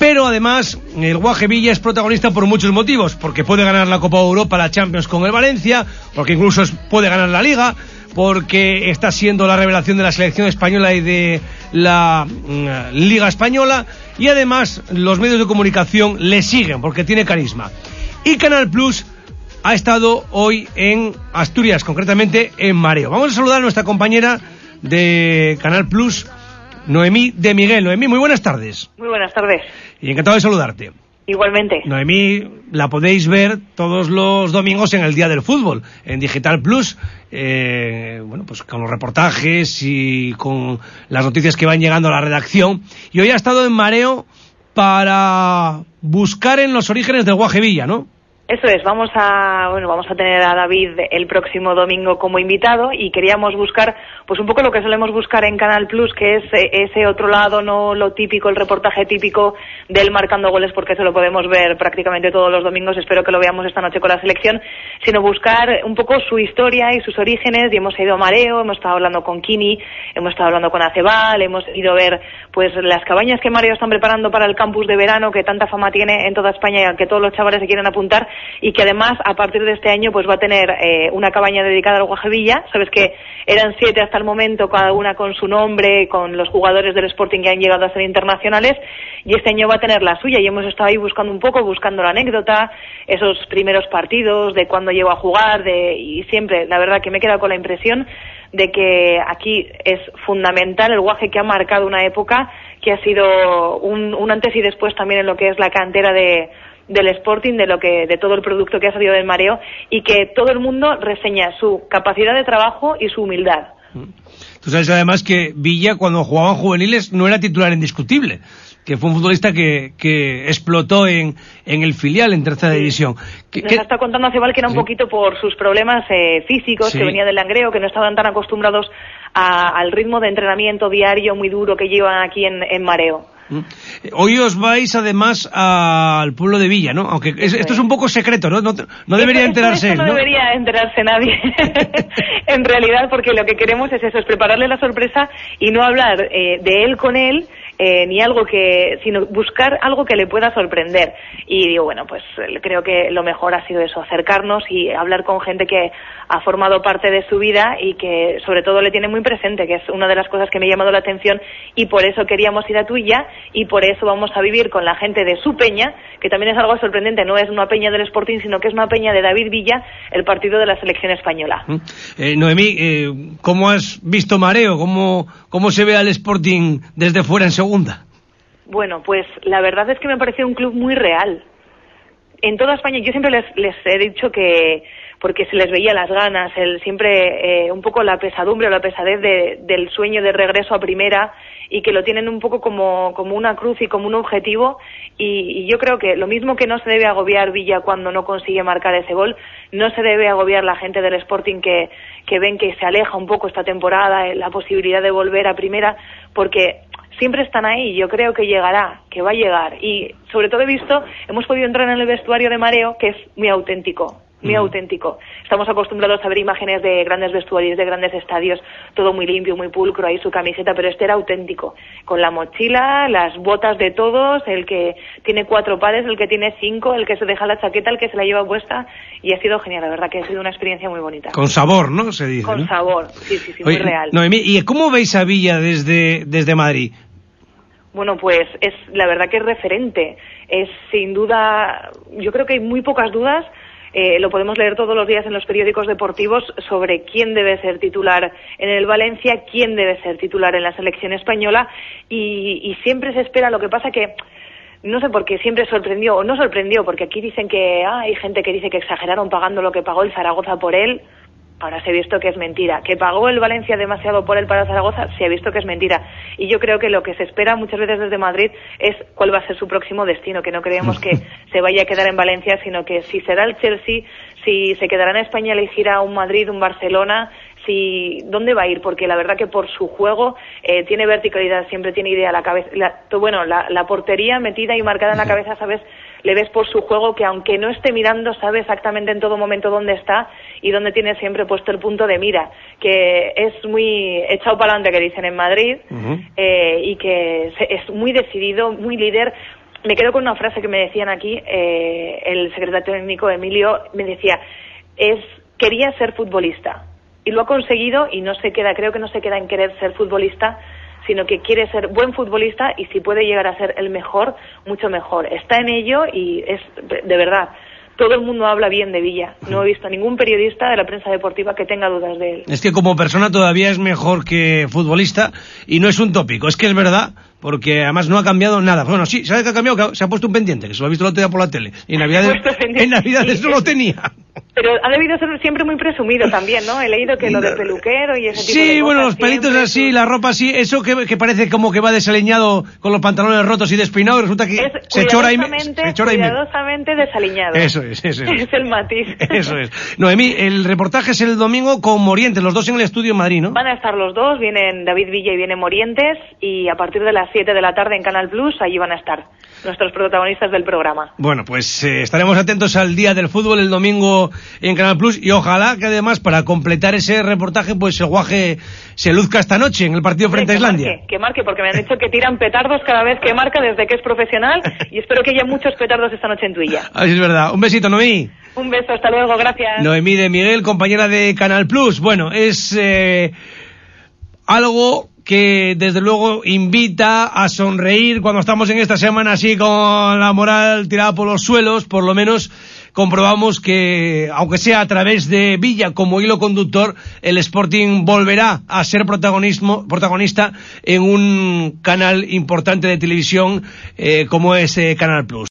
Pero además, el Guaje Villa es protagonista por muchos motivos, porque puede ganar la Copa Europa, la Champions con el Valencia, porque incluso puede ganar la Liga, porque está siendo la revelación de la selección española y de la mm, Liga Española, y además los medios de comunicación le siguen, porque tiene carisma. Y Canal Plus ha estado hoy en Asturias, concretamente en Mareo. Vamos a saludar a nuestra compañera de Canal Plus, Noemí de Miguel. Noemí, muy buenas tardes. Muy buenas tardes. Y encantado de saludarte. Igualmente. Noemí la podéis ver todos los domingos en el Día del Fútbol, en Digital Plus, eh, bueno, pues con los reportajes y con las noticias que van llegando a la redacción. Y hoy ha estado en Mareo para buscar en los orígenes del Guajevilla, ¿no? Eso es, vamos a, bueno, vamos a tener a David el próximo domingo como invitado y queríamos buscar, pues un poco lo que solemos buscar en Canal Plus, que es eh, ese otro lado, no lo típico, el reportaje típico del marcando goles, porque eso lo podemos ver prácticamente todos los domingos, espero que lo veamos esta noche con la selección, sino buscar un poco su historia y sus orígenes, y hemos ido a Mareo, hemos estado hablando con Kini, hemos estado hablando con Acebal, hemos ido a ver, pues, las cabañas que Mareo están preparando para el campus de verano, que tanta fama tiene en toda España y al que todos los chavales se quieren apuntar, y que además a partir de este año pues va a tener eh, una cabaña dedicada al Guajevilla. Sabes que eran siete hasta el momento, cada una con su nombre, con los jugadores del Sporting que han llegado a ser internacionales y este año va a tener la suya y hemos estado ahí buscando un poco, buscando la anécdota, esos primeros partidos, de cuándo llegó a jugar de, y siempre, la verdad que me he quedado con la impresión de que aquí es fundamental el guaje que ha marcado una época que ha sido un, un antes y después también en lo que es la cantera de, del Sporting, de lo que, de todo el producto que ha salido del mareo y que todo el mundo reseña su capacidad de trabajo y su humildad. Tú sabes además que Villa cuando jugaban juveniles no era titular indiscutible que fue un futbolista que, que explotó en, en el filial en tercera división. Nos está contando hace que era un poquito por sus problemas eh, físicos, que venía del langreo, que no estaban tan acostumbrados al ritmo de entrenamiento diario muy duro que llevan aquí en, en Mareo. Hoy os vais además al pueblo de Villa, ¿no? Aunque esto es un poco secreto, ¿no? No, debería enterarse No, debería enterarse nadie, en realidad, porque lo que queremos es eso, es prepararle la sorpresa y no hablar eh, de él con él, eh, ni algo que, sino buscar algo que le pueda sorprender. Y digo, bueno, pues creo que lo mejor ha sido eso, acercarnos y hablar con gente que ha formado parte de su vida y que sobre todo le tiene muy presente, que es una de las cosas que me ha llamado la atención y por eso queríamos ir a tuya y por eso vamos a vivir con la gente de su peña, que también es algo sorprendente, no es una peña del Sporting, sino que es una peña de David Villa, el partido de la selección española. Mm. Eh, Noemí, eh, ¿cómo has visto Mareo? ¿Cómo, ¿Cómo se ve al Sporting desde fuera en segundo? Bueno, pues la verdad es que me pareció un club muy real. En toda España, yo siempre les, les he dicho que, porque se les veía las ganas, siempre eh, un poco la pesadumbre o la pesadez del sueño de regreso a primera y que lo tienen un poco como, como una cruz y como un objetivo y, yo creo que lo mismo que no se debe agobiar Villa cuando no consigue marcar ese gol, no se debe agobiar la gente del Sporting que, que ven que se aleja un poco esta temporada, eh, la posibilidad de volver a primera, porque siempre están ahí, yo creo que llegará, que va a llegar. Y sobre todo he visto, hemos podido entrar en el vestuario de Mareo, que es muy auténtico, muy auténtico. Estamos acostumbrados a ver imágenes de grandes vestuarios, de grandes estadios, todo muy limpio, muy pulcro, ahí su camiseta, pero este era auténtico, con la mochila, las botas de todos, el que tiene cuatro pares, el que tiene cinco, el que se deja la chaqueta, el que se la lleva puesta, y ha sido genial, la verdad que ha sido una experiencia muy bonita. Con sabor, ¿no? Se dice. Con sabor, sí, sí, sí, muy real. Noemí, ¿y cómo veis a Villa desde, desde Madrid? Bueno, pues es la verdad que es referente. Es sin duda, yo creo que hay muy pocas dudas. Eh, lo podemos leer todos los días en los periódicos deportivos sobre quién debe ser titular en el Valencia, quién debe ser titular en la selección española y, siempre se espera. Lo que pasa que no sé por qué siempre sorprendió o no sorprendió, porque aquí dicen que ah, hay gente que dice que exageraron pagando lo que pagó el Zaragoza por él ahora se ha visto que es mentira. Que pagó el Valencia demasiado por él para Zaragoza, se ha visto que es mentira. Y yo creo que lo que se espera muchas veces desde Madrid es cuál va a ser su próximo destino, que no creemos que se vaya a quedar en Valencia, sino que si será el Chelsea, si se quedará en España, elegirá un Madrid, un Barcelona, si dónde va a ir, porque la verdad que por su juego eh, tiene verticalidad, siempre tiene idea la cabeza, bueno, la, la portería metida y marcada en la cabeza, sabes le ves por su juego que aunque no esté mirando sabe exactamente en todo momento dónde está y dónde tiene siempre puesto el punto de mira, que es muy echado para adelante que dicen en Madrid eh, y que es muy decidido, muy líder. Me quedo con una frase que me decían aquí, eh, el secretario técnico Emilio me decía, es quería ser futbolista y lo ha conseguido y no se queda, creo que no se queda en querer ser futbolista, sino que quiere ser buen futbolista y si puede llegar a ser el mejor, mucho mejor. Está en ello y es de verdad todo el mundo habla bien de Villa. No he visto a ningún periodista de la prensa deportiva que tenga dudas de él. Es que como persona todavía es mejor que futbolista y no es un tópico, es que es verdad, porque además no ha cambiado nada. Bueno, sí, ¿sabes qué ha cambiado? Se ha puesto un pendiente, que se lo ha visto el otro día por la tele. Y en Navidad, en Navidad eso lo tenía. Pero ha debido ser siempre muy presumido también, ¿no? He leído que lo de peluquero y ese tipo sí, de Sí, bueno, los pelitos así, la ropa así, eso que, parece como que va desaliñado con los pantalones rotos y despeinados, resulta que se chora y se chora cuidadosamente desaliñado. Eso es, eso es. Es el matiz. Eso es. Noemí, el reportaje es el domingo con Morientes, los dos en el estudio en Madrid, ¿no? Van a estar los dos, vienen David Villa y viene Morientes, y a partir de las 7 de la tarde en Canal Plus, allí van a estar nuestros protagonistas del programa. Bueno, pues eh, estaremos atentos al Día del Fútbol el domingo en Canal Plus y ojalá que además para completar ese reportaje pues el guaje se luzca esta noche en el partido frente a Islandia. que marque, porque me han dicho que tiran petardos cada vez que marca desde que es profesional y espero que haya muchos petardos esta noche en tuya. Así es verdad. Un besito, Noemí. Un beso, hasta luego, gracias. Noemí de Miguel, compañera de Canal Plus. Bueno, es eh, algo que desde luego invita a sonreír cuando estamos en esta semana así con la moral tirada por los suelos, por lo menos comprobamos que, aunque sea a través de Villa como hilo conductor, el Sporting volverá a ser protagonismo, protagonista en un canal importante de televisión eh, como es eh, Canal Plus.